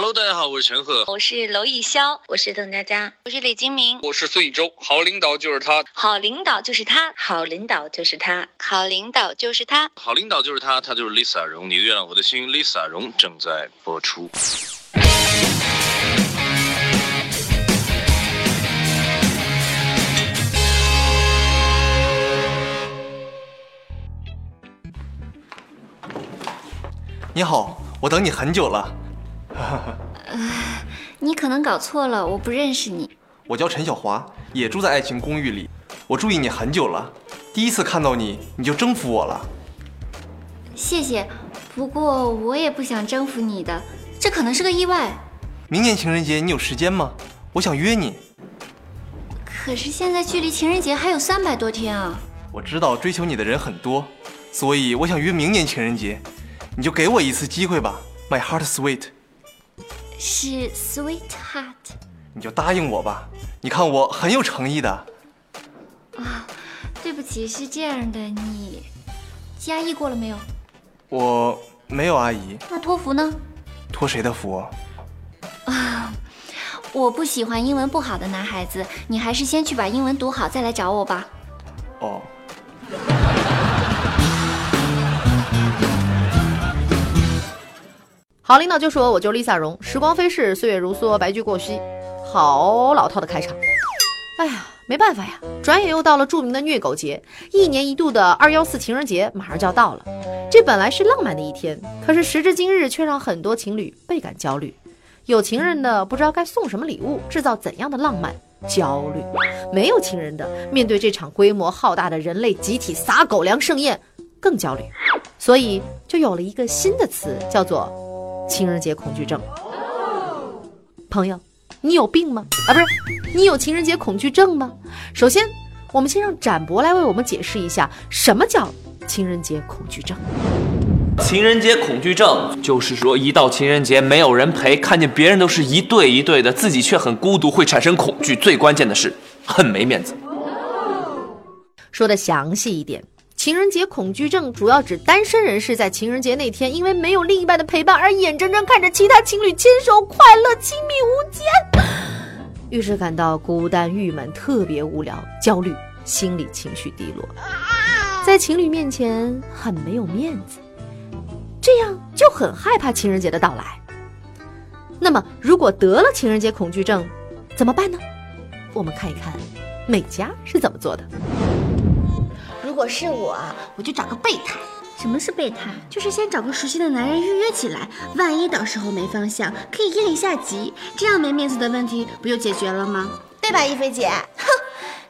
Hello，大家好，我是陈赫，我是娄艺潇，我是邓家佳，我是李金铭，我是孙艺洲。好领导就是他，好领导就是他，好领导就是他，好领导就是他，好领导就是他，他就是 Lisa 荣。你的月亮我的心，Lisa 荣正在播出。你好，我等你很久了。你可能搞错了，我不认识你。我叫陈小华，也住在爱情公寓里。我注意你很久了，第一次看到你，你就征服我了。谢谢，不过我也不想征服你的，这可能是个意外。明年情人节你有时间吗？我想约你。可是现在距离情人节还有三百多天啊！我知道追求你的人很多，所以我想约明年情人节。你就给我一次机会吧，My heart sweet。是 sweetheart。你就答应我吧，你看我很有诚意的。啊，对不起，是这样的，你加一过了没有？我没有，阿姨。那托福呢？托谁的福？啊，我不喜欢英文不好的男孩子，你还是先去把英文读好，再来找我吧。哦。好领导就说我，我就是 Lisa 荣。时光飞逝，岁月如梭，白驹过隙，好老套的开场。哎呀，没办法呀，转眼又到了著名的虐狗节，一年一度的二幺四情人节马上就要到了。这本来是浪漫的一天，可是时至今日，却让很多情侣倍感焦虑。有情人的不知道该送什么礼物，制造怎样的浪漫，焦虑；没有情人的，面对这场规模浩大的人类集体撒狗粮盛宴，更焦虑。所以就有了一个新的词，叫做。情人节恐惧症，朋友，你有病吗？啊，不是，你有情人节恐惧症吗？首先，我们先让展博来为我们解释一下什么叫情人节恐惧症。情人节恐惧症就是说，一到情人节没有人陪，看见别人都是一对一对的，自己却很孤独，会产生恐惧。最关键的是，很没面子。说的详细一点。情人节恐惧症主要指单身人士在情人节那天，因为没有另一半的陪伴而眼睁睁看着其他情侣牵手快乐亲密无间，于是感到孤单郁闷、特别无聊、焦虑，心理情绪低落，在情侣面前很没有面子，这样就很害怕情人节的到来。那么，如果得了情人节恐惧症，怎么办呢？我们看一看美嘉是怎么做的。如果是我，我就找个备胎。什么是备胎？就是先找个熟悉的男人预约起来，万一到时候没方向，可以应一下急，这样没面子的问题不就解决了吗？对吧，一菲姐？哼，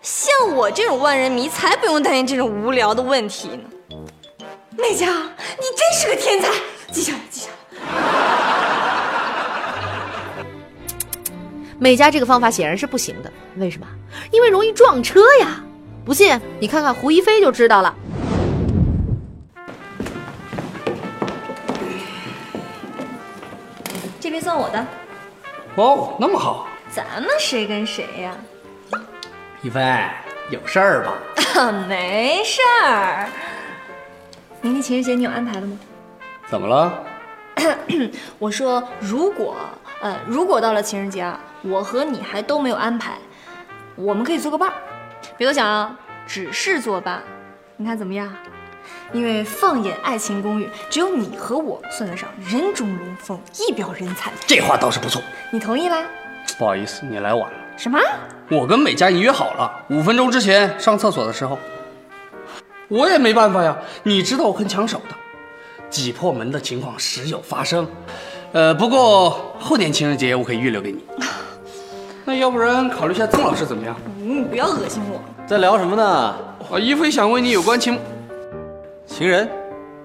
像我这种万人迷才不用担心这种无聊的问题呢。美嘉，你真是个天才，记下来，记下来。美嘉这个方法显然是不行的，为什么？因为容易撞车呀。不信，你看看胡一菲就知道了。这边算我的。哦，那么好。咱们谁跟谁呀？一菲，有事儿吧？没事儿。明天情人节你有安排了吗？怎么了？我说，如果呃，如果到了情人节啊，我和你还都没有安排，我们可以做个伴儿。别多想啊，只是作伴，你看怎么样？因为放眼爱情公寓，只有你和我算得上人中龙凤，一表人才。这话倒是不错，你同意啦？不好意思，你来晚了。什么？我跟美嘉已约好了，五分钟之前上厕所的时候。我也没办法呀，你知道我很抢手的，挤破门的情况时有发生。呃，不过后年情人节我可以预留给你。那要不然考虑一下曾老师怎么样？嗯，不要恶心我。在聊什么呢？啊，一菲想问你有关情情人，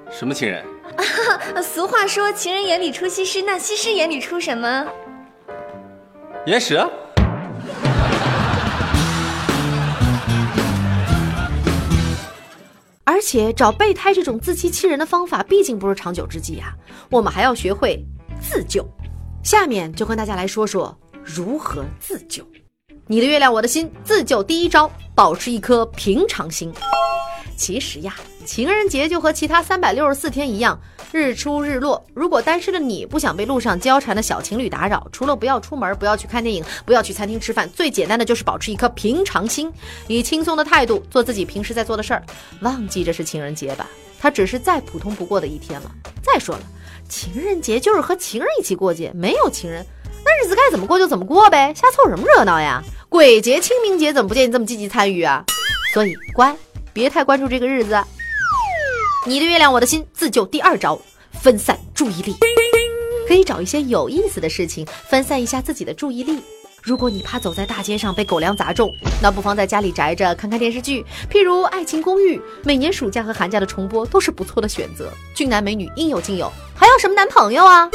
什么情人？俗话说，情人眼里出西施，那西施眼里出什么？眼屎。而且找备胎这种自欺欺人的方法，毕竟不是长久之计啊。我们还要学会自救。下面就跟大家来说说。如何自救？你的月亮，我的心。自救第一招，保持一颗平常心。其实呀，情人节就和其他三百六十四天一样，日出日落。如果单身的你不想被路上交缠的小情侣打扰，除了不要出门，不要去看电影，不要去餐厅吃饭，最简单的就是保持一颗平常心，以轻松的态度做自己平时在做的事儿，忘记这是情人节吧，它只是再普通不过的一天了。再说了，情人节就是和情人一起过节，没有情人，日子该怎么过就怎么过呗，瞎凑什么热闹呀？鬼节、清明节怎么不见你这么积极参与啊？所以乖。别太关注这个日子。你的月亮，我的心，自救第二招：分散注意力。可以找一些有意思的事情分散一下自己的注意力。如果你怕走在大街上被狗粮砸中，那不妨在家里宅着看看电视剧，譬如《爱情公寓》，每年暑假和寒假的重播都是不错的选择。俊男美女应有尽有，还要什么男朋友啊？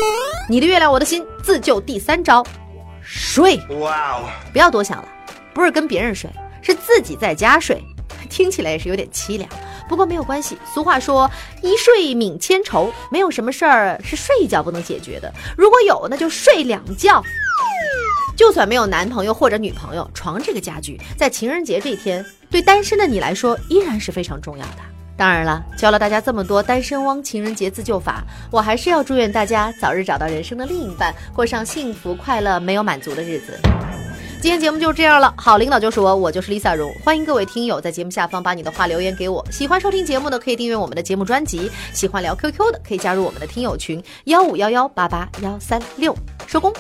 你的月亮，我的心，自救第三招：睡。哇哦！不要多想了，不是跟别人睡，是自己在家睡。听起来也是有点凄凉，不过没有关系。俗话说“一睡泯千愁”，没有什么事儿是睡一觉不能解决的。如果有，那就睡两觉。就算没有男朋友或者女朋友，床这个家具在情人节这天，对单身的你来说依然是非常重要的。当然了，教了大家这么多单身汪情人节自救法，我还是要祝愿大家早日找到人生的另一半，过上幸福、快乐、没有满足的日子。今天节目就这样了，好领导就是我，我就是 Lisa 荣，欢迎各位听友在节目下方把你的话留言给我。喜欢收听节目的可以订阅我们的节目专辑，喜欢聊 QQ 的可以加入我们的听友群幺五幺幺八八幺三六，收工。